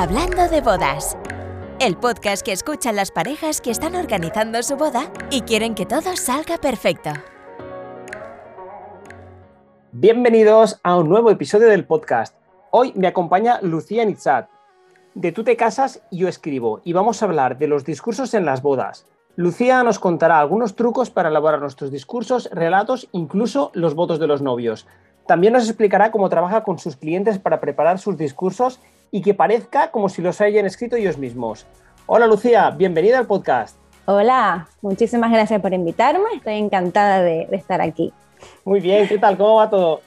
Hablando de bodas. El podcast que escuchan las parejas que están organizando su boda y quieren que todo salga perfecto. Bienvenidos a un nuevo episodio del podcast. Hoy me acompaña Lucía Nitzat. De Tú te casas y yo escribo y vamos a hablar de los discursos en las bodas. Lucía nos contará algunos trucos para elaborar nuestros discursos, relatos, incluso los votos de los novios. También nos explicará cómo trabaja con sus clientes para preparar sus discursos y que parezca como si los hayan escrito ellos mismos. Hola Lucía, bienvenida al podcast. Hola, muchísimas gracias por invitarme, estoy encantada de, estar aquí. Muy bien, ¿qué tal? ¿Cómo va todo?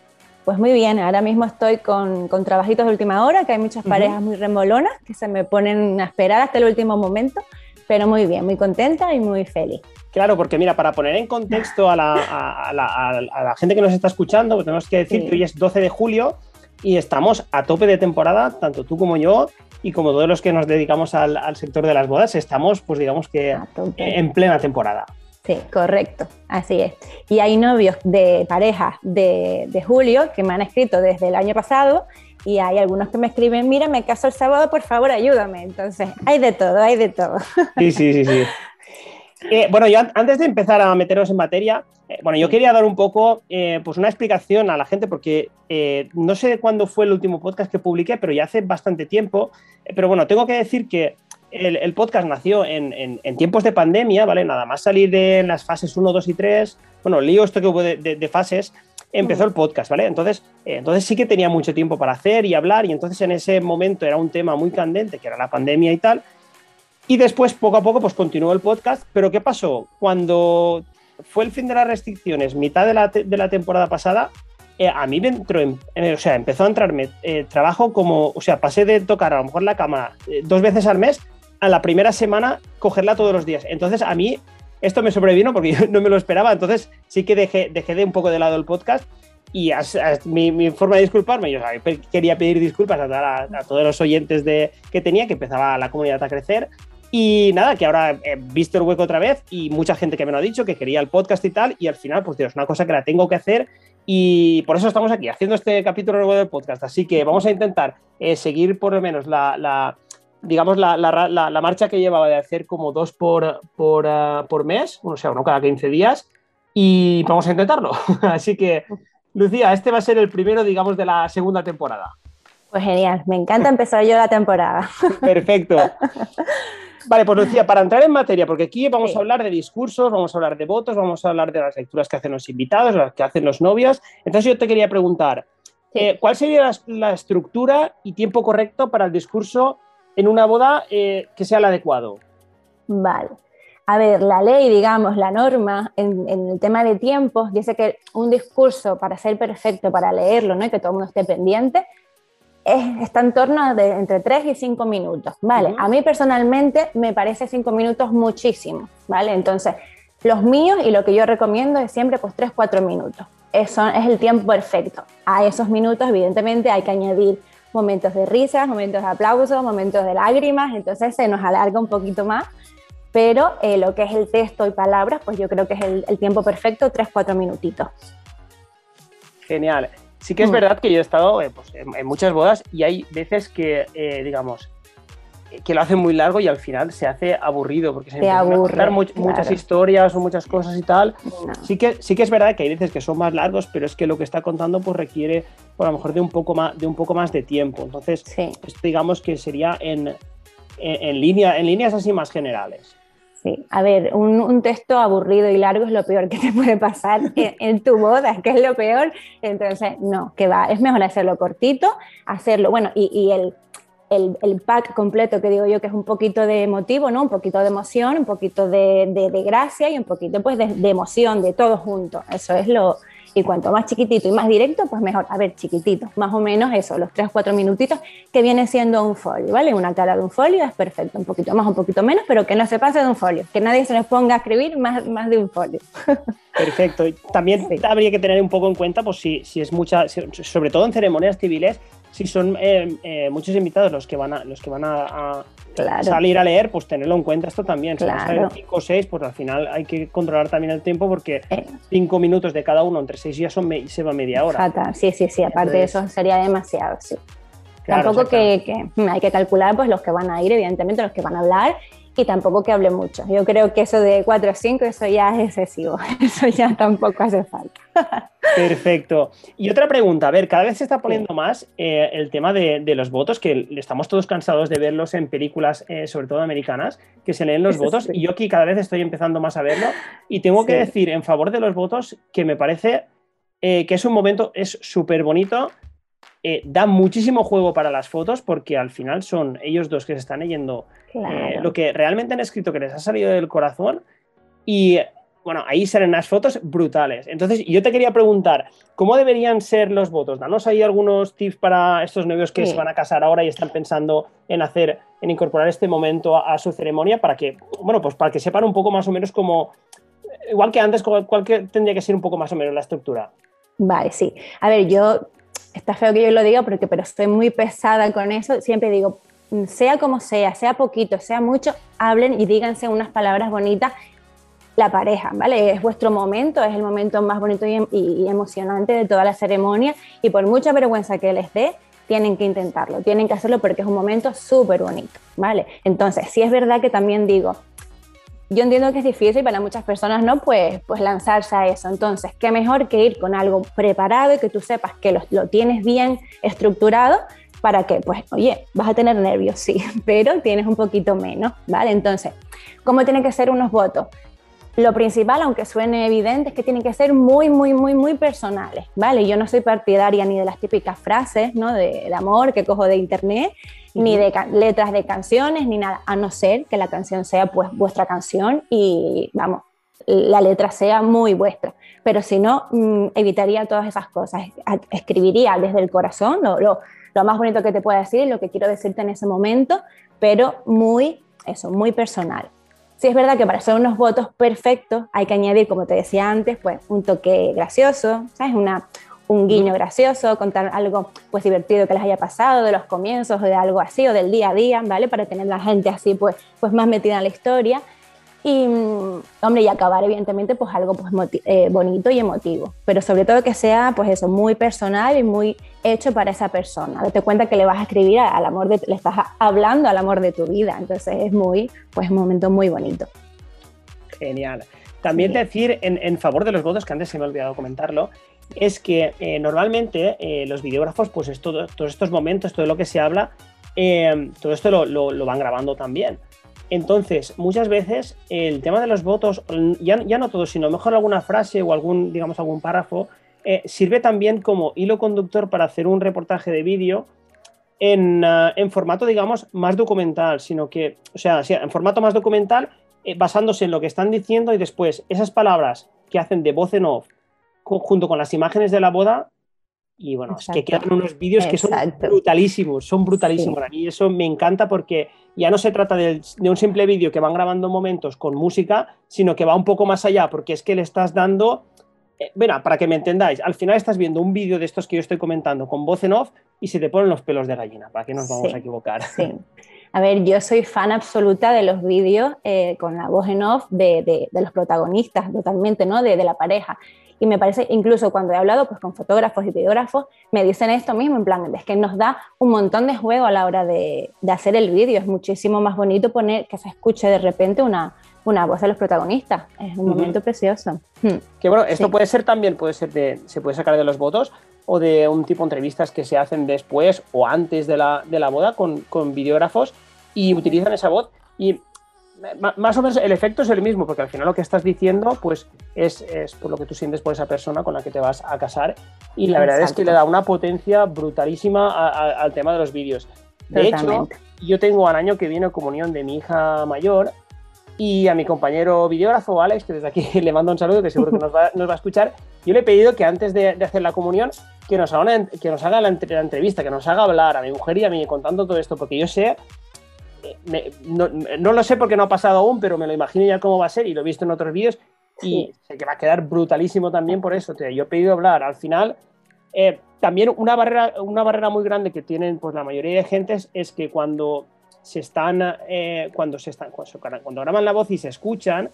Pues muy bien, ahora mismo estoy con, trabajitos de última hora, que hay muchas parejas muy remolonas que se me ponen a esperar hasta el último momento, pero muy bien, muy contenta y muy feliz. Claro, porque mira, para poner en contexto a la, gente que nos está escuchando, pues tenemos que decir que hoy es 12 de julio y estamos a tope de temporada, tanto tú como yo, y como todos los que nos dedicamos al, sector de las bodas, estamos, pues digamos que en plena temporada. Sí, correcto, así es. Y hay novios de parejas de, de, julio que me han escrito desde el año pasado y hay algunos que me escriben, mira, me caso el sábado, por favor, ayúdame. Entonces, hay de todo, hay de todo. Sí, sí, sí, sí. Eh, bueno, yo antes de empezar a meternos en materia, bueno, yo quería dar un poco, eh, pues una explicación a la gente, porque no sé cuándo fue el último podcast que publiqué, pero ya hace bastante tiempo. pero bueno, tengo que decir que el, podcast nació en, tiempos de pandemia, ¿vale? Nada más salir de las fases 1, 2 y 3, bueno, lío esto que hubo de, fases, empezó el podcast, ¿vale? Entonces, entonces sí que tenía mucho tiempo para hacer y hablar, y entonces en ese momento era un tema muy candente, que era la pandemia y tal. Y después, poco a poco, pues continuó el podcast. Pero ¿qué pasó? Cuando fue el fin de las restricciones, mitad de la, de la temporada pasada, eh, a mí me entró, o sea, empezó a entrarme eh, trabajo como, o sea, pasé de tocar a lo mejor la cámara eh, dos veces al mes a la primera semana cogerla todos los días. Entonces, a mí esto me sobrevino porque yo no me lo esperaba. Entonces, sí que dejé, dejé de un poco de lado el podcast y mi, forma de disculparme, yo quería pedir disculpas a, a, todos los oyentes de, que tenía, que empezaba la comunidad a crecer, y nada, que ahora he visto el hueco otra vez y mucha gente que me lo ha dicho, que quería el podcast y tal, y al final, pues Dios, una cosa que la tengo que hacer y por eso estamos aquí haciendo este capítulo nuevo del podcast. Así que vamos a intentar eh, seguir por lo menos la, digamos, la, la, marcha que llevaba de hacer como dos por, por, uh, por mes, o sea, uno cada 15 días, y vamos a intentarlo. Así que, Lucía, este va a ser el primero, digamos, de la segunda temporada. Pues genial, me encanta empezar yo la temporada. Perfecto. Vale, pues decía, para entrar en materia, porque aquí vamos a hablar de discursos, vamos a hablar de votos, vamos a hablar de las lecturas que hacen los invitados, las que hacen los novios. Entonces yo te quería preguntar, eh, ¿cuál sería la, estructura y tiempo correcto para el discurso en una boda eh, que sea el adecuado? Vale. A ver, la ley, digamos, la norma en, el tema de tiempos dice que un discurso para ser perfecto, para leerlo, ¿no? y que todo el mundo esté pendiente, está en torno de entre 3 y 5 minutos, ¿vale? A mí personalmente me parece 5 minutos muchísimo, ¿vale? Entonces, los míos y lo que yo recomiendo es siempre pues 3, 4 minutos. Eso es el tiempo perfecto. A esos minutos, evidentemente, hay que añadir momentos de risas, momentos de aplausos, momentos de lágrimas, entonces se nos alarga un poquito más, pero eh, lo que es el texto y palabras, pues yo creo que es el, el tiempo perfecto, 3, 4 minutitos. Genial. Sí que es mm. verdad que yo he estado eh, pues, en, muchas bodas y hay veces que, eh, digamos, que lo hacen muy largo y al final se hace aburrido porque se empiezan a contar muchas historias o muchas cosas y tal. Sí, que, sí que es verdad que hay veces que son más largos, pero es que lo que está contando pues requiere por a lo mejor de un poco más de, un poco más de tiempo. Entonces, esto digamos que sería en, en, línea, en líneas así más generales. Sí, a ver, un, texto aburrido y largo es lo peor que te puede pasar en, tu boda, que es lo peor. Entonces, no, que va, es mejor hacerlo cortito, hacerlo, bueno, y, el, el, pack completo que digo yo que es un poquito de emotivo, ¿no? Un poquito de emoción, un poquito de, de, gracia y un poquito pues de, de, emoción, de todo junto. Eso es lo, y cuanto más chiquitito y más directo, pues mejor. A ver, chiquitito, más o menos eso, los 3 o 4 minutitos que viene siendo un folio, ¿vale? Una cara de un folio es perfecto, un poquito más, un poquito menos, pero que no se pase de un folio, que nadie se nos ponga a escribir más, más de un folio. Perfecto. Y también habría que tener un poco en cuenta, pues si, si es mucha, sobre todo en ceremonias civiles, si son eh, eh, muchos invitados los que van a, los que van a, salir a leer, pues tenerlo en cuenta esto también. Si claro. 5 o 6, pues al final hay que controlar también el tiempo porque 5 eh. minutos de cada uno entre 6 días son se va media hora. Sí, sí, sí, aparte de eso sería demasiado, sí. tampoco que, que, hay que calcular pues los que van a ir, evidentemente los que van a hablar y tampoco que hable mucho. Yo creo que eso de 4 o 5, eso ya es excesivo, eso ya tampoco hace falta. Perfecto. Y otra pregunta, a ver, cada vez se está poniendo más eh, el tema de, los votos, que estamos todos cansados de verlos en películas, eh, sobre todo americanas, que se leen los votos, y yo aquí cada vez estoy empezando más a verlo, y tengo que decir en favor de los votos que me parece eh, que es un momento, es súper bonito, da muchísimo juego para las fotos, porque al final son ellos dos que se están leyendo eh, lo que realmente han escrito que les ha salido del corazón y bueno, ahí salen unas fotos brutales. Entonces, yo te quería preguntar, ¿cómo deberían ser los votos? Danos ahí algunos tips para estos novios que se van a casar ahora y están pensando en hacer, en incorporar este momento a, su ceremonia para que, bueno, pues para que sepan un poco más o menos cómo, igual que antes, cuál, tendría que ser un poco más o menos la estructura. Vale, sí. A ver, yo, está feo que yo lo diga porque, pero estoy muy pesada con eso. Siempre digo, sea como sea, sea poquito, sea mucho, hablen y díganse unas palabras bonitas la pareja, ¿vale? Es vuestro momento, es el momento más bonito y, emocionante de toda la ceremonia y por mucha vergüenza que les dé, tienen que intentarlo, tienen que hacerlo porque es un momento súper bonito, ¿vale? Entonces, si es verdad que también digo, yo entiendo que es difícil para muchas personas, ¿no? Pues, pues lanzarse a eso. Entonces, qué mejor que ir con algo preparado y que tú sepas que lo, lo tienes bien estructurado para que, pues, oye, vas a tener nervios, sí, pero tienes un poquito menos, ¿vale? Entonces, ¿cómo tienen que ser unos votos? Lo principal, aunque suene evidente, es que tienen que ser muy, muy, muy, muy personales, ¿vale? Yo no soy partidaria ni de las típicas frases, ¿no? De, amor que cojo de internet, ni de letras de canciones, ni nada, a no ser que la canción sea, pues, vuestra canción y, vamos, la letra sea muy vuestra. Pero si no, mm, evitaría todas esas cosas. Escribiría desde el corazón, lo, lo lo más bonito que te pueda decir, lo que quiero decirte en ese momento, pero muy, eso, muy personal. Si es verdad que para hacer unos votos perfectos hay que añadir, como te decía antes, pues un toque gracioso, ¿sabes? Una, un guiño gracioso, contar algo pues divertido que les haya pasado, de los comienzos, o de algo así, o del día a día, ¿vale? Para tener la gente así pues, pues más metida en la historia. Y, hombre, y acabar evidentemente pues algo pues eh, bonito y emotivo, pero sobre todo que sea pues eso, muy personal y muy hecho para esa persona. Date cuenta que le vas a escribir al amor de, le estás hablando al amor de tu vida, entonces es muy, pues un momento muy bonito. Genial. También decir en, favor de los votos, que antes se me ha olvidado comentarlo, es que eh, normalmente eh, los videógrafos, pues es todos estos momentos, todo lo que se habla, todo esto lo, lo van grabando también. Entonces, muchas veces el tema de los votos, ya, no todo, sino mejor alguna frase o algún, digamos, algún párrafo, eh, sirve también como hilo conductor para hacer un reportaje de vídeo en, ah, formato, digamos, más documental, sino que, o sea, en formato más documental, eh, basándose en lo que están diciendo y después esas palabras que hacen de voz en off junto con las imágenes de la boda, y bueno, es que quedan unos vídeos que son brutalísimos, son brutalísimos. A mí eso me encanta porque ya no se trata de, un simple vídeo que van grabando momentos con música, sino que va un poco más allá, porque es que le estás dando. Eh, bueno, para que me entendáis, al final estás viendo un vídeo de estos que yo estoy comentando con voz en off y se te ponen los pelos de gallina, para que nos vamos a equivocar. Sí. A ver, yo soy fan absoluta de los vídeos eh, con la voz en off de, de, los protagonistas, totalmente, ¿no? De, de la pareja. Y me parece, incluso cuando he hablado pues, con fotógrafos y videógrafos, me dicen esto mismo, en plan, es que nos da un montón de juego a la hora de, de hacer el vídeo. Es muchísimo más bonito poner que se escuche de repente una, una voz de los protagonistas. Es un momento precioso. Hmm. Que bueno, esto puede ser también, puede ser de, se puede sacar de los votos o de un tipo de entrevistas que se hacen después o antes de la, de la boda con, con videógrafos y utilizan esa voz. Y más o menos el efecto es el mismo, porque al final lo que estás diciendo, pues es, por lo que tú sientes por esa persona con la que te vas a casar. Y la verdad es que le da una potencia brutalísima al tema de los vídeos. De hecho, yo tengo al año que viene comunión de mi hija mayor y a mi compañero videógrafo Alex, que desde aquí le mando un saludo, que seguro que nos va, a escuchar, yo le he pedido que antes de, hacer la comunión, que nos haga, que nos haga la, entrevista, que nos haga hablar a mi mujer y a mí contando todo esto, porque yo sé no, lo sé porque no ha pasado aún, pero me lo imagino ya cómo va a ser y lo he visto en otros vídeos y sé que va a quedar brutalísimo también por eso. yo he pedido hablar. Al final, eh, también una barrera, una barrera muy grande que tienen pues, la mayoría de gentes es que cuando se están, eh, cuando se están, cuando, graban la voz y se escuchan,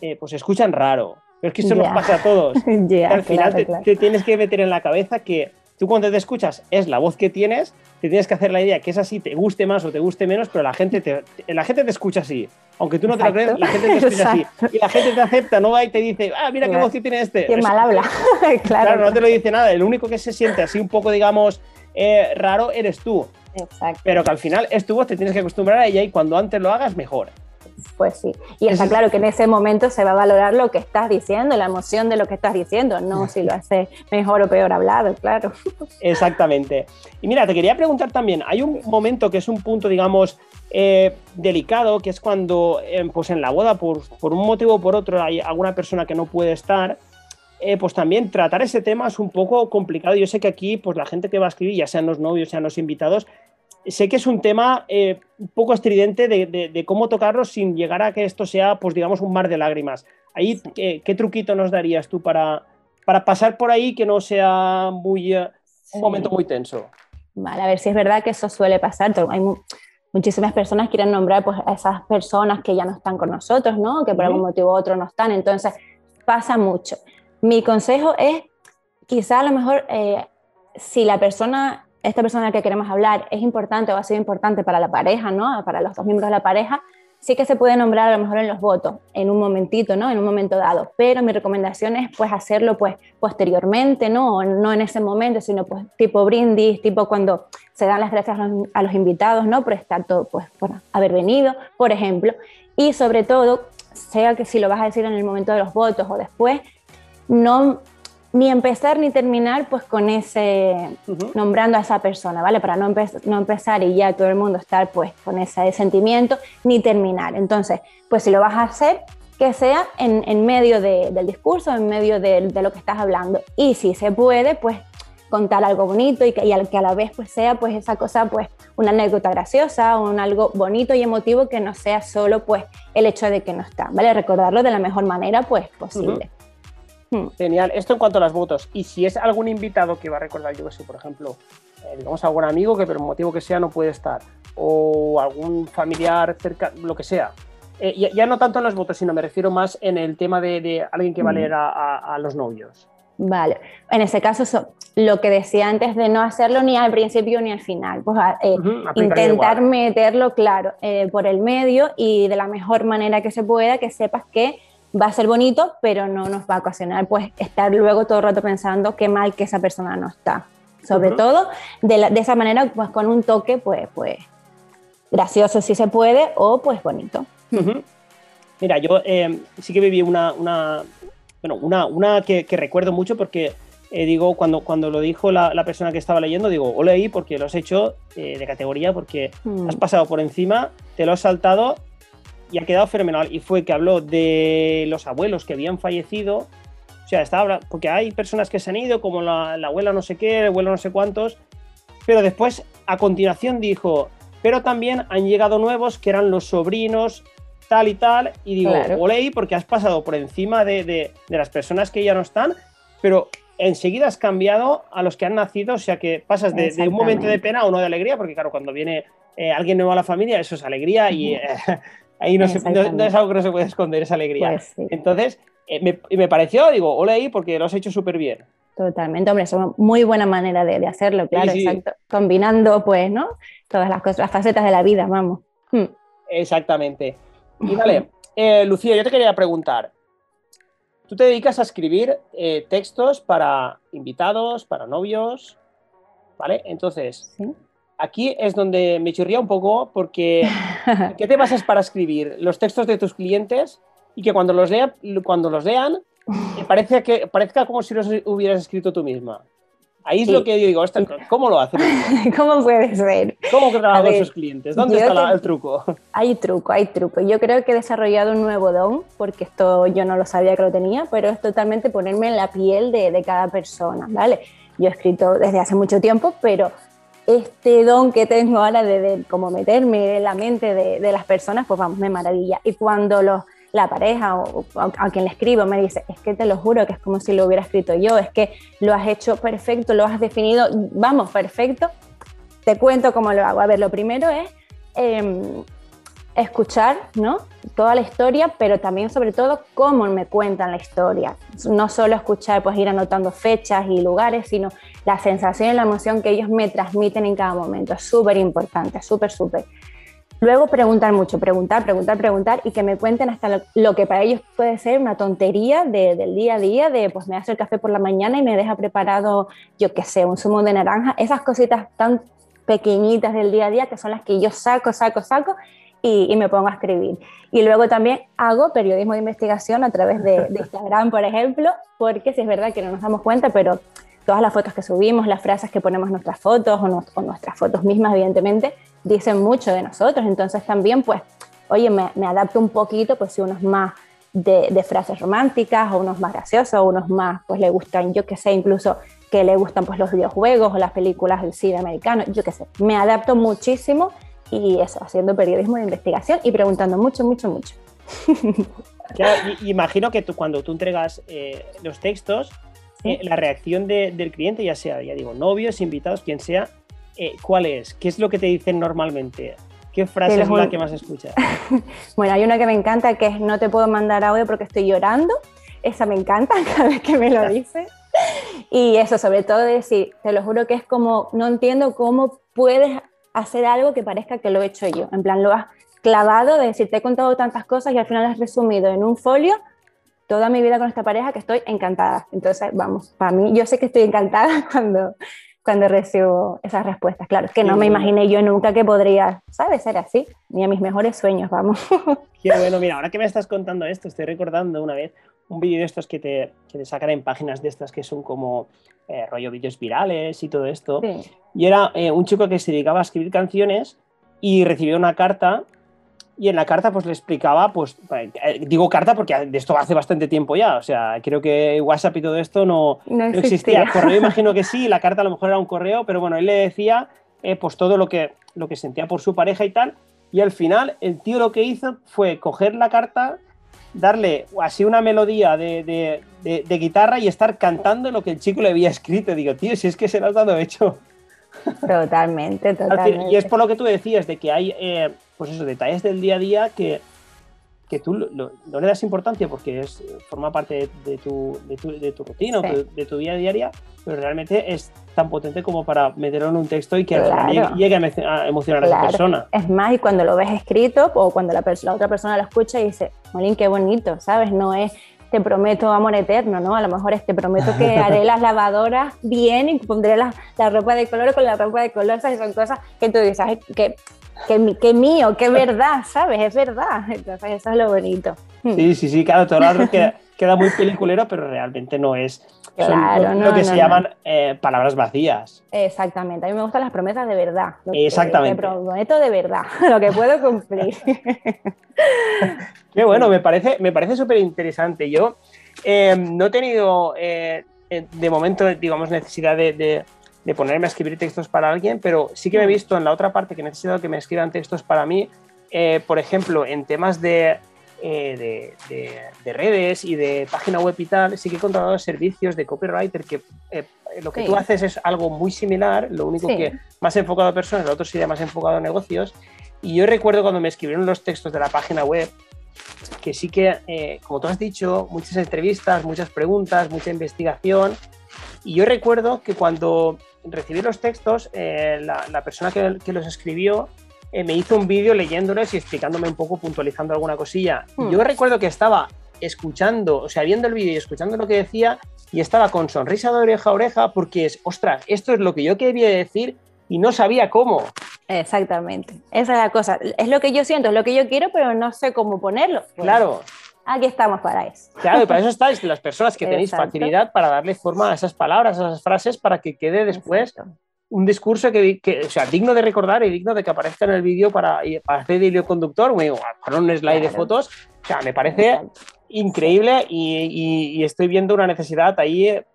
eh, pues se escuchan raro. Pero es que eso nos pasa a todos. al final te, tienes que meter en la cabeza que tú cuando te escuchas es la voz que tienes, te tienes que hacer la idea que es así, te guste más o te guste menos, pero la gente te, la gente te escucha así. Aunque tú no te lo creas, la gente te escucha así. Y la gente te acepta, no va y te dice, ah, mira qué voz que tiene este. Qué mal habla. claro. claro, no te lo dice nada. El único que se siente así un poco, digamos, eh, raro eres tú. Exacto. Pero que al final es tu voz, te tienes que acostumbrar a ella y cuando antes lo hagas, mejor. Pues sí, y está claro que en ese momento se va a valorar lo que estás diciendo, la emoción de lo que estás diciendo, no si lo hace mejor o peor hablado, claro. Exactamente. Y mira, te quería preguntar también, hay un momento que es un punto, digamos, eh, delicado, que es cuando eh, pues en la boda, por, por, un motivo o por otro, hay alguna persona que no puede estar, eh, pues también tratar ese tema es un poco complicado. Yo sé que aquí, pues la gente que va a escribir, ya sean los novios, sean los invitados, sé que es un tema eh, un poco estridente de, cómo tocarlo sin llegar a que esto sea, pues digamos, un mar de lágrimas. Ahí, ¿qué, truquito nos darías tú para, para pasar por ahí que no sea muy, eh, un momento muy tenso? Vale, a ver si es verdad que eso suele pasar. Hay muchísimas personas que quieren nombrar pues, a esas personas que ya no están con nosotros, ¿no? que por algún motivo u otro no están. Entonces, pasa mucho. Mi consejo es, quizá a lo mejor, eh, si la persona esta persona que queremos hablar es importante o ha sido importante para la pareja, ¿no? Para los dos miembros de la pareja, sí que se puede nombrar a lo mejor en los votos, en un momentito, ¿no? En un momento dado. Pero mi recomendación es pues hacerlo pues posteriormente, ¿no? No en ese momento, sino pues tipo brindis, tipo cuando se dan las gracias a los, invitados, ¿no? Por estar todo, pues por haber venido, por ejemplo. Y sobre todo, sea que si lo vas a decir en el momento de los votos o después, no ni empezar ni terminar pues con ese, nombrando a esa persona, ¿vale? Para no, no, empezar y ya todo el mundo estar pues con ese sentimiento, ni terminar. Entonces, pues si lo vas a hacer, que sea en, en medio del discurso, en medio de, de, lo que estás hablando. Y si se puede, pues contar algo bonito y que, y que a la vez pues sea pues esa cosa pues una anécdota graciosa o un algo bonito y emotivo que no sea solo pues el hecho de que no está, ¿vale? Recordarlo de la mejor manera pues posible. Hmm. Genial. Esto en cuanto a las votos. Y si es algún invitado que va a recordar, yo que sé, por ejemplo, eh, digamos algún amigo que por motivo que sea no puede estar, o algún familiar cerca, lo que sea. Eh, ya, no tanto en las votos, sino me refiero más en el tema de, alguien que va a hmm. leer a, los novios. Vale, en ese caso, lo que decía antes de no hacerlo ni al principio ni al final, pues eh, intentar meterlo, claro, por el medio y de la mejor manera que se pueda, que sepas que va a ser bonito, pero no nos va a ocasionar pues estar luego todo el rato pensando qué mal que esa persona no está. Sobre todo de, de, esa manera, pues con un toque, pues, pues gracioso si se puede o pues bonito. Mira, yo eh, sí que viví una, una bueno, una, una que, recuerdo mucho porque eh, digo, cuando, cuando lo dijo la, la, persona que estaba leyendo, digo, o leí porque lo has hecho eh, de categoría, porque mm. has pasado por encima, te lo has saltado y ha quedado fenomenal. Y fue que habló de los abuelos que habían fallecido. O sea, estaba porque hay personas que se han ido, como la, abuela no sé qué, el abuelo no sé cuántos. Pero después, a continuación, dijo, pero también han llegado nuevos que eran los sobrinos, tal y tal. Y digo, claro. porque has pasado por encima de, de, las personas que ya no están, pero enseguida has cambiado a los que han nacido, o sea que pasas de, un momento de pena a uno de alegría, porque claro, cuando viene eh, alguien nuevo a la familia, eso es alegría y eh, Ahí no, es algo que no se puede esconder, esa alegría. Pues Entonces, eh, me, me, pareció, digo, ole ahí porque lo has hecho súper bien. Totalmente, hombre, es una muy buena manera de, hacerlo, claro, exacto. Combinando, pues, ¿no? Todas las cosas, las facetas de la vida, vamos. Hmm. Exactamente. Y vale, eh, Lucía, yo te quería preguntar. Tú te dedicas a escribir eh, textos para invitados, para novios, ¿vale? Entonces, ¿Sí? Aquí es donde me chirría un poco porque ¿qué te basas para escribir los textos de tus clientes y que cuando los, lea, cuando los lean parece que, parezca como si los hubieras escrito tú misma? Ahí es lo que yo digo, ¿cómo lo haces? ¿Cómo puede ser? ¿Cómo que trabajas con sus clientes? ¿Dónde está el truco? Hay truco, hay truco. Yo creo que he desarrollado un nuevo don, porque esto yo no lo sabía que lo tenía, pero es totalmente ponerme en la piel de, de cada persona, ¿vale? Yo he escrito desde hace mucho tiempo, pero este don que tengo ahora de, como meterme en la mente de, las personas, pues vamos, me maravilla. Y cuando los, la pareja o, a, quien le escribo me dice, es que te lo juro que es como si lo hubiera escrito yo, es que lo has hecho perfecto, lo has definido, vamos, perfecto, te cuento cómo lo hago. A ver, lo primero es em, escuchar, ¿no? Toda la historia, pero también sobre todo cómo me cuentan la historia. No solo escuchar, pues ir anotando fechas y lugares, sino la sensación y la emoción que ellos me transmiten en cada momento. Es súper importante, súper, súper. Luego preguntar mucho, preguntar, preguntar, preguntar y que me cuenten hasta lo, que para ellos puede ser una tontería del día a día, de pues me hace el café por la mañana y me deja preparado, yo qué sé, un zumo de naranja, esas cositas tan pequeñitas del día a día que son las que yo saco, saco, saco y, me pongo a escribir. Y luego también hago periodismo de investigación a través de, Instagram, por ejemplo, porque si es verdad que no nos damos cuenta, pero todas las fotos que subimos, las frases que ponemos en nuestras fotos o, nuestras fotos mismas, evidentemente, dicen mucho de nosotros. Entonces también, pues, oye, me, adapto un poquito, pues si unos más de, de, frases románticas o unos más graciosos o unos más, pues le gustan, yo qué sé, incluso que le gustan pues los videojuegos o las películas del cine americano, yo qué sé. Me adapto muchísimo y eso, haciendo periodismo de investigación y preguntando mucho, mucho, mucho. imagino que tú, cuando tú entregas eh, los textos, eh, la reacción del cliente, ya sea, ya digo, novios, invitados, quien sea, eh, ¿cuál es? ¿Qué es lo que te dicen normalmente? ¿Qué frase es la que más escuchas? bueno, hay una que me encanta que es no te puedo mandar audio porque estoy llorando. Esa me encanta cada vez que me lo dice. Y eso, sobre todo decir, te lo juro que es como, no entiendo cómo puedes hacer algo que parezca que lo he hecho yo. En plan, lo has clavado de decir, te he contado tantas cosas y al final has resumido en un folio toda mi vida con esta pareja que estoy encantada. Entonces, vamos, para mí, yo sé que estoy encantada cuando, cuando recibo esas respuestas. Claro, es que no me imaginé yo nunca que podría, ¿sabes? Ser así, ni a mis mejores sueños, vamos. Qué bueno, mira, ahora que me estás contando esto, estoy recordando una vez un vídeo de estos que te, que te sacan en páginas de estas que son como eh, rollo vídeos virales y todo esto. Y era eh, un chico que se dedicaba a escribir canciones y recibió una carta y en la carta pues le explicaba, pues eh, digo carta porque de esto hace bastante tiempo ya, o sea, creo que WhatsApp y todo esto no, no, existía. El correo imagino que sí, la carta a lo mejor era un correo, pero bueno, él le decía pues todo lo que, lo que sentía por su pareja y tal, y al final el tío lo que hizo fue coger la carta, darle así una melodía de, guitarra y estar cantando lo que el chico le había escrito. Digo, tío, si es que se lo has dado hecho. Totalmente, totalmente. Y es por lo que tú decías, de que hay, eh, pues esos detalles del día a día que, que tú no le das importancia porque es, forma parte de, tu, de, tu, de tu rutina, de tu día a día, pero realmente es tan potente como para meterlo en un texto y que llegue a emocionar a esa persona. Es más, y cuando lo ves escrito o cuando la, la otra persona lo escucha y dice, Molín, qué bonito, ¿sabes? No es te prometo amor eterno, ¿no? A lo mejor es te prometo que haré las lavadoras bien y pondré la, la ropa de color con la ropa de color, ¿sabes? Son cosas que tú dices, que que, que mío, que verdad, ¿sabes? Es verdad. Entonces, eso es lo bonito. Sí, sí, sí, claro, todo lado queda, queda muy peliculero, pero realmente no es claro, lo, que se llaman eh, palabras vacías. Exactamente, a mí me gustan las promesas de verdad. Exactamente. Que, prometo de verdad, lo que puedo cumplir. Qué bueno, me parece, me parece súper interesante. Yo eh, no he tenido eh, de momento, digamos, necesidad de de ponerme a escribir textos para alguien, pero sí que me he visto en la otra parte que necesito que me escriban textos para mí, eh, por ejemplo, en temas de, eh, de, redes y de página web y tal, sí que he contratado servicios de copywriter que eh, lo que tú haces es algo muy similar, lo único que más enfocado a personas, lo otro sería más enfocado a negocios. Y yo recuerdo cuando me escribieron los textos de la página web, que sí que, como tú has dicho, muchas entrevistas, muchas preguntas, mucha investigación. Y yo recuerdo que cuando recibí los textos, eh, la, persona que, los escribió eh, me hizo un vídeo leyéndolos y explicándome un poco, puntualizando alguna cosilla. Hmm. Yo recuerdo que estaba escuchando, o sea, viendo el vídeo y escuchando lo que decía, y estaba con sonrisa de oreja a oreja porque es, ostras, esto es lo que yo quería decir y no sabía cómo. Exactamente, esa es la cosa. Es lo que yo siento, es lo que yo quiero, pero no sé cómo ponerlo. claro. Aquí estamos para eso. Claro, y para eso estáis las personas que tenéis facilidad para darle forma a esas palabras, a esas frases, para que quede después un discurso que, sea digno de recordar y digno de que aparezca en el vídeo para, para hacer de hilo conductor, para un slide de fotos. O sea, me parece increíble y, estoy viendo una necesidad ahí eh,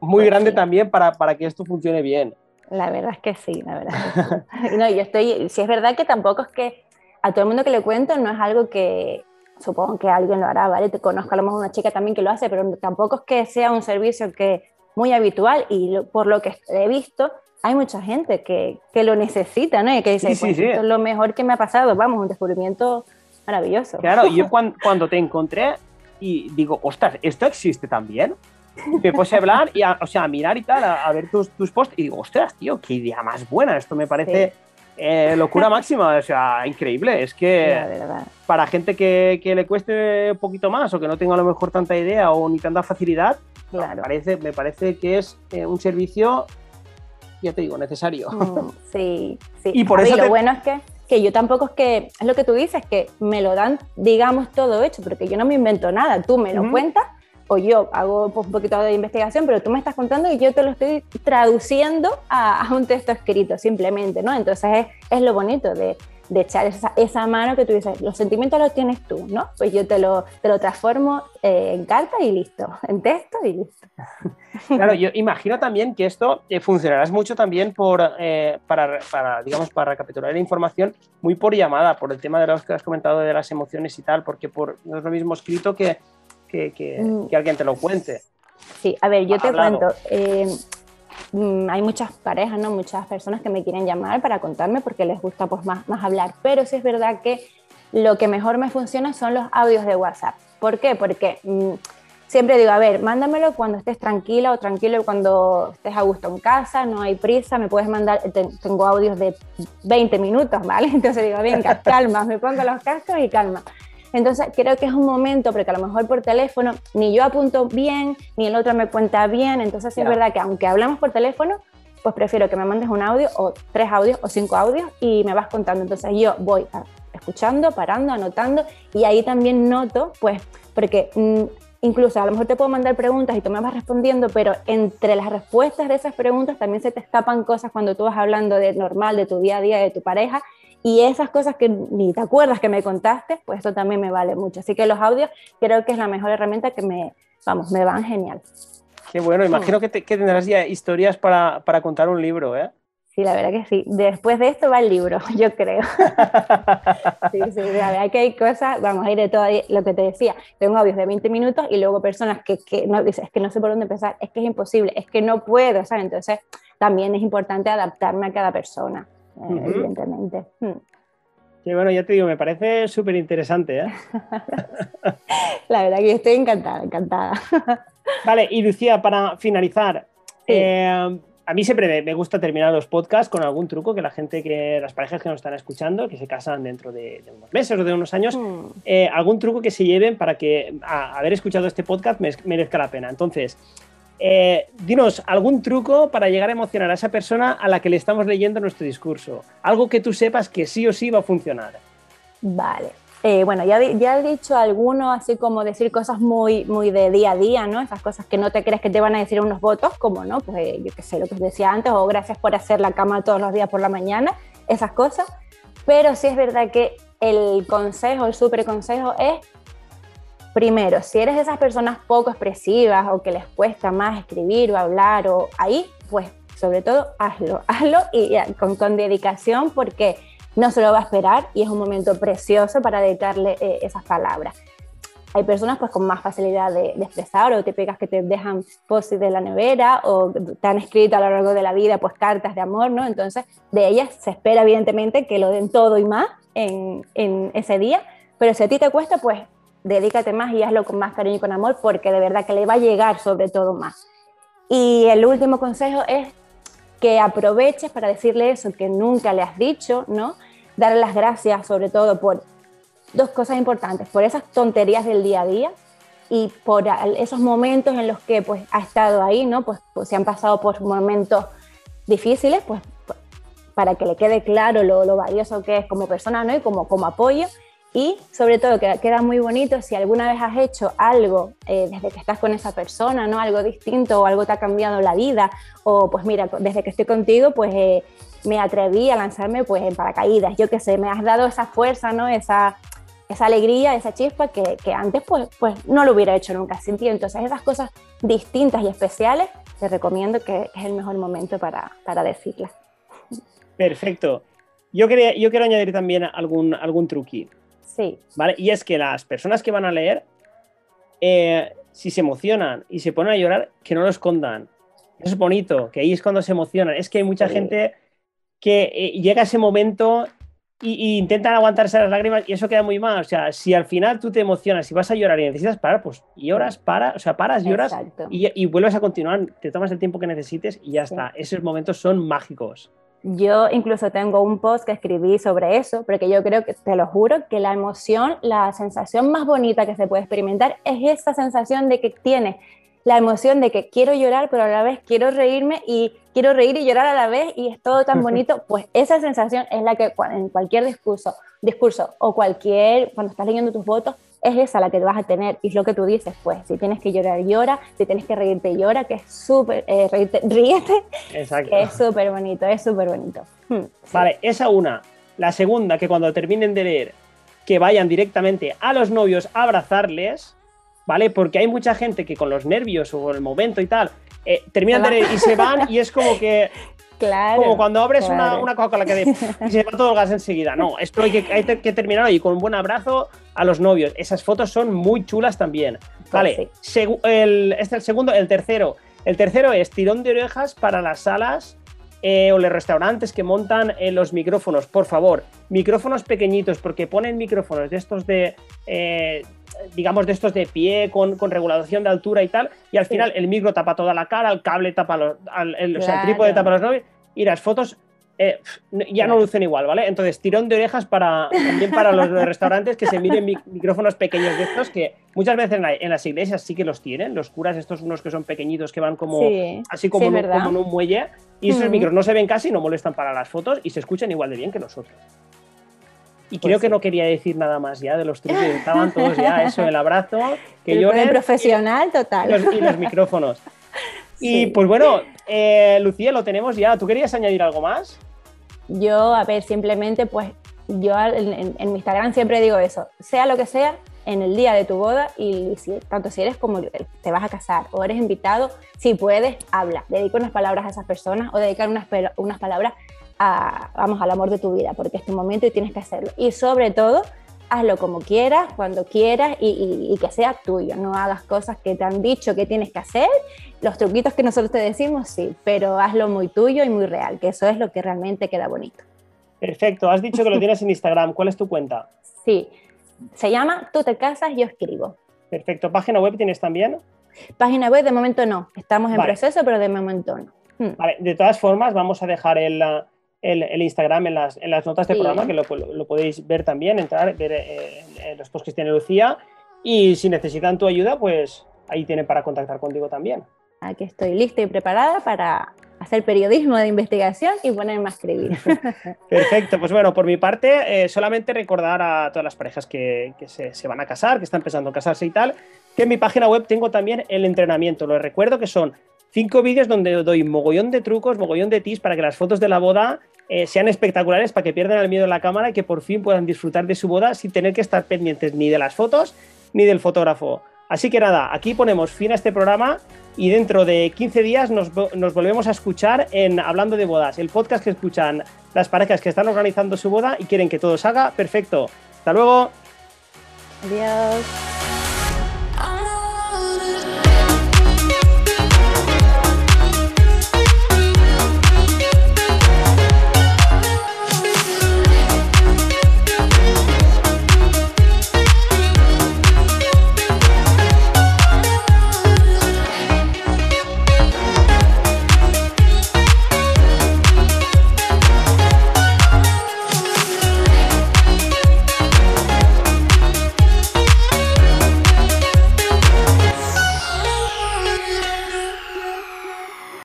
muy pues grande también para, para que esto funcione bien. La verdad es que sí, la verdad. no, yo estoy, si es verdad que tampoco es que a todo el mundo que le cuento no es algo que, supongo que alguien lo hará, ¿vale? Te conozco a lo mejor una chica también que lo hace, pero tampoco es que sea un servicio que muy habitual y por lo que he visto, hay mucha gente que, que lo necesita, ¿no? Y que dice, pues, esto es lo mejor que me ha pasado, vamos, un descubrimiento maravilloso. Claro, yo cuando, cuando te encontré y digo, ostras, ¿esto existe también? me puse a hablar y a, o sea, a mirar y tal, a, ver tus, tus, posts y digo, ostras, tío, qué idea más buena, esto me parece eh, locura máxima, o sea, increíble, es que para gente que, que, le cueste un poquito más o que no tenga a lo mejor tanta idea o ni tanta facilidad, me, parece, me parece que es eh, un servicio, ya te digo, necesario. Mm, sí, sí. Y por eso lo bueno es que que yo tampoco es que, es lo que tú dices, que me lo dan, digamos, todo hecho, porque yo no me invento nada, tú me lo cuentas o yo hago un poquito de investigación, pero tú me estás contando y yo te lo estoy traduciendo a, un texto escrito simplemente, ¿no? Entonces es, es lo bonito de, de echar esa, esa, mano que tú dices, los sentimientos los tienes tú, ¿no? Pues yo te lo, te lo transformo eh, en carta y listo, en texto y listo. Claro, yo imagino también que esto eh, funcionará mucho también por, eh, para, para, digamos, para recapitular la información muy por llamada, por el tema de los que has comentado de las emociones y tal, porque por, no es lo mismo escrito que, que, que, mm. que alguien te lo cuente. Sí, a ver, yo te cuento. Mm, hay muchas parejas, ¿no? muchas personas que me quieren llamar para contarme porque les gusta pues, más, más hablar, pero sí es verdad que lo que mejor me funciona son los audios de WhatsApp. ¿Por qué? Porque mm, siempre digo, a ver, mándamelo cuando estés tranquila o tranquilo cuando estés a gusto en casa, no hay prisa, me puedes mandar, tengo audios de 20 minutos, ¿vale? Entonces digo, venga, calma, me pongo los cascos y calma. Entonces creo que es un momento, porque a lo mejor por teléfono ni yo apunto bien, ni el otro me cuenta bien, entonces es verdad que aunque hablamos por teléfono, pues prefiero que me mandes un audio o tres audios o cinco audios y me vas contando. Entonces yo voy escuchando, parando, anotando y ahí también noto, pues, porque mm, incluso a lo mejor te puedo mandar preguntas y tú me vas respondiendo, pero entre las respuestas de esas preguntas también se te escapan cosas cuando tú vas hablando de normal, de tu día a día, de tu pareja y esas cosas que ni te acuerdas que me contaste, pues eso también me vale mucho. Así que los audios creo que es la mejor herramienta que me, vamos, me van genial. Qué bueno, imagino que, tendrás ya historias para, para, contar un libro, ¿eh? Sí, la verdad que sí. Después de esto va el libro, yo creo. sí, sí, la verdad que hay cosas, vamos a ir de todo lo que te decía. Tengo audios de 20 minutos y luego personas que, que no dicen, es que no sé por dónde empezar, es que es imposible, es que no puedo, ¿sabes? Entonces también es importante adaptarme a cada persona evidentemente. Hmm. Sí, bueno, ya te digo, me parece súper interesante. ¿eh? La verdad que estoy encantada, encantada. Vale, y Lucía, para finalizar, eh, a mí siempre me, gusta terminar los podcasts con algún truco que la gente, que las parejas que nos están escuchando, que se casan dentro de, unos meses o de unos años, eh, algún truco que se lleven para que haber escuchado este podcast merezca la pena. Entonces, eh, dinos algún truco para llegar a emocionar a esa persona a la que le estamos leyendo nuestro discurso. Algo que tú sepas que sí o sí va a funcionar. Vale. Eh, bueno, ya, ya, he dicho alguno, así como decir cosas muy, muy de día a día, ¿no? Esas cosas que no te crees que te van a decir unos votos, como, ¿no? Pues eh, yo qué sé, lo que os decía antes, o gracias por hacer la cama todos los días por la mañana, esas cosas. Pero sí es verdad que el consejo, el súper consejo es Primero, si eres de esas personas poco expresivas o que les cuesta más escribir o hablar o ahí, pues sobre todo hazlo, hazlo y con, dedicación porque no se lo va a esperar y es un momento precioso para dedicarle eh, esas palabras. Hay personas pues con más facilidad de, expresar o típicas que te dejan posts de la nevera o te han escrito a lo largo de la vida pues cartas de amor, ¿no? Entonces de ellas se espera evidentemente que lo den todo y más en, en ese día, pero si a ti te cuesta pues dedícate más y hazlo con más cariño y con amor porque de verdad que le va a llegar sobre todo más. Y el último consejo es que aproveches para decirle eso que nunca le has dicho, ¿no? Darle las gracias sobre todo por dos cosas importantes, por esas tonterías del día a día y por esos momentos en los que pues ha estado ahí, ¿no? Pues, pues se han pasado por momentos difíciles, pues para que le quede claro lo, lo valioso que es como persona, ¿no? Y como, como apoyo y sobre todo, que queda muy bonito si alguna vez has hecho algo eh, desde que estás con esa persona, ¿no? Algo distinto o algo te ha cambiado la vida. O pues mira, desde que estoy contigo, pues eh, me atreví a lanzarme pues en paracaídas. Yo qué sé, me has dado esa fuerza, ¿no? Esa, esa alegría, esa chispa que, que, antes pues, pues no lo hubiera hecho nunca sin ti. Entonces esas cosas distintas y especiales, te recomiendo que es el mejor momento para, para decirlas. Perfecto. Yo, quería, yo quiero añadir también algún, algún truqui. Sí. ¿Vale? Y es que las personas que van a leer, eh, si se emocionan y se ponen a llorar, que no lo escondan. es bonito, que ahí es cuando se emocionan. Es que hay mucha gente que eh, llega a ese momento y, intentan aguantarse las lágrimas y eso queda muy mal. O sea, si al final tú te emocionas y vas a llorar y necesitas parar, pues lloras, para, o sea, paras, lloras y, vuelves a continuar, te tomas el tiempo que necesites y ya está. Esos momentos son mágicos. Yo incluso tengo un post que escribí sobre eso, porque yo creo que, te lo juro, que la emoción, la sensación más bonita que se puede experimentar es esa sensación de que tienes la emoción de que quiero llorar, pero a la vez quiero reírme y quiero reír y llorar a la vez y es todo tan bonito, pues esa sensación es la que en cualquier discurso, discurso o cualquier, cuando estás leyendo tus votos, es esa la que vas a tener y es lo que tú dices, pues si tienes que llorar, llora, si tienes que reírte, llora, que es súper, eh, ríete, Exacto. es súper bonito, es súper bonito. Hmm, vale, esa una. La segunda, que cuando terminen de leer, que vayan directamente a los novios a abrazarles, ¿vale? Porque hay mucha gente que con los nervios o el momento y tal, eh, terminan de leer y se van y es como que... Claro, como cuando abres una, una Coca-Cola que y se va todo el gas enseguida. No, esto hay que, hay que terminar ahí con un buen abrazo a los novios. Esas fotos son muy chulas también. Pues vale, el, este es el segundo. El tercero. El tercero es tirón de orejas para las salas eh, o los restaurantes que montan eh, los micrófonos. Por favor, micrófonos pequeñitos, porque ponen micrófonos de estos de digamos, de estos de pie, con, regulación de altura y tal, y al final el micro tapa toda la cara, el cable tapa los, el, o sea, el trípode tapa los novios, y las fotos eh, ya no lucen igual, ¿vale? Entonces, tirón de orejas para, también para los restaurantes que se miren micrófonos pequeños de estos que muchas veces en, las iglesias sí que los tienen, los curas, estos unos que son pequeñitos que van como así como, como, en un muelle, y esos micros no se ven casi, no molestan para las fotos y se escuchan igual de bien que nosotros. Y creo pues que no quería decir nada más ya de los trucos, estaban todos ya, eso, el abrazo, que yo profesional total. Y los, micrófonos. Y pues bueno, eh, Lucía, lo tenemos ya. ¿Tú querías añadir algo más? Yo, a ver, simplemente pues yo en, mi Instagram siempre digo eso, sea lo que sea, en el día de tu boda y si, tanto si eres como te vas a casar o eres invitado, si puedes, habla, dedica unas palabras a esas personas o dedicar unas, unas palabras vamos, al amor de tu vida, porque es tu momento y tienes que hacerlo. Y sobre todo, hazlo como quieras, cuando quieras y, que sea tuyo. No hagas cosas que te han dicho que tienes que hacer. Los truquitos que nosotros te decimos, sí, pero hazlo muy tuyo y muy real, que eso es lo que realmente queda bonito. Perfecto. Has dicho que lo tienes en Instagram. ¿Cuál es tu cuenta? Sí. Se llama Tú te casas, yo escribo. Perfecto. ¿Página web tienes también? Página web de momento no. Estamos en proceso, pero de momento no. Hmm. Vale. De todas formas, vamos a dejar el, el, Instagram en las, en las notas del programa, que lo, lo, podéis ver también, entrar, ver eh, los posts que tiene Lucía. Y si necesitan tu ayuda, pues ahí tienen para contactar contigo también. Aquí estoy lista y preparada para hacer periodismo de investigación y ponerme a escribir. Perfecto, pues bueno, por mi parte, eh, solamente recordar a todas las parejas que, que se, se, van a casar, que están empezando a casarse y tal, que en mi página web tengo también el entrenamiento. Lo recuerdo que son cinco vídeos donde doy mogollón de trucos, mogollón de tips para que las fotos de la boda eh, sean espectaculares, para que pierdan el miedo en la cámara y que por fin puedan disfrutar de su boda sin tener que estar pendientes ni de las fotos ni del fotógrafo. Así que nada, aquí ponemos fin a este programa y dentro de 15 días nos, nos, volvemos a escuchar en Hablando de Bodas, el podcast que escuchan las parejas que están organizando su boda y quieren que todo salga perfecto. Hasta luego. Adiós.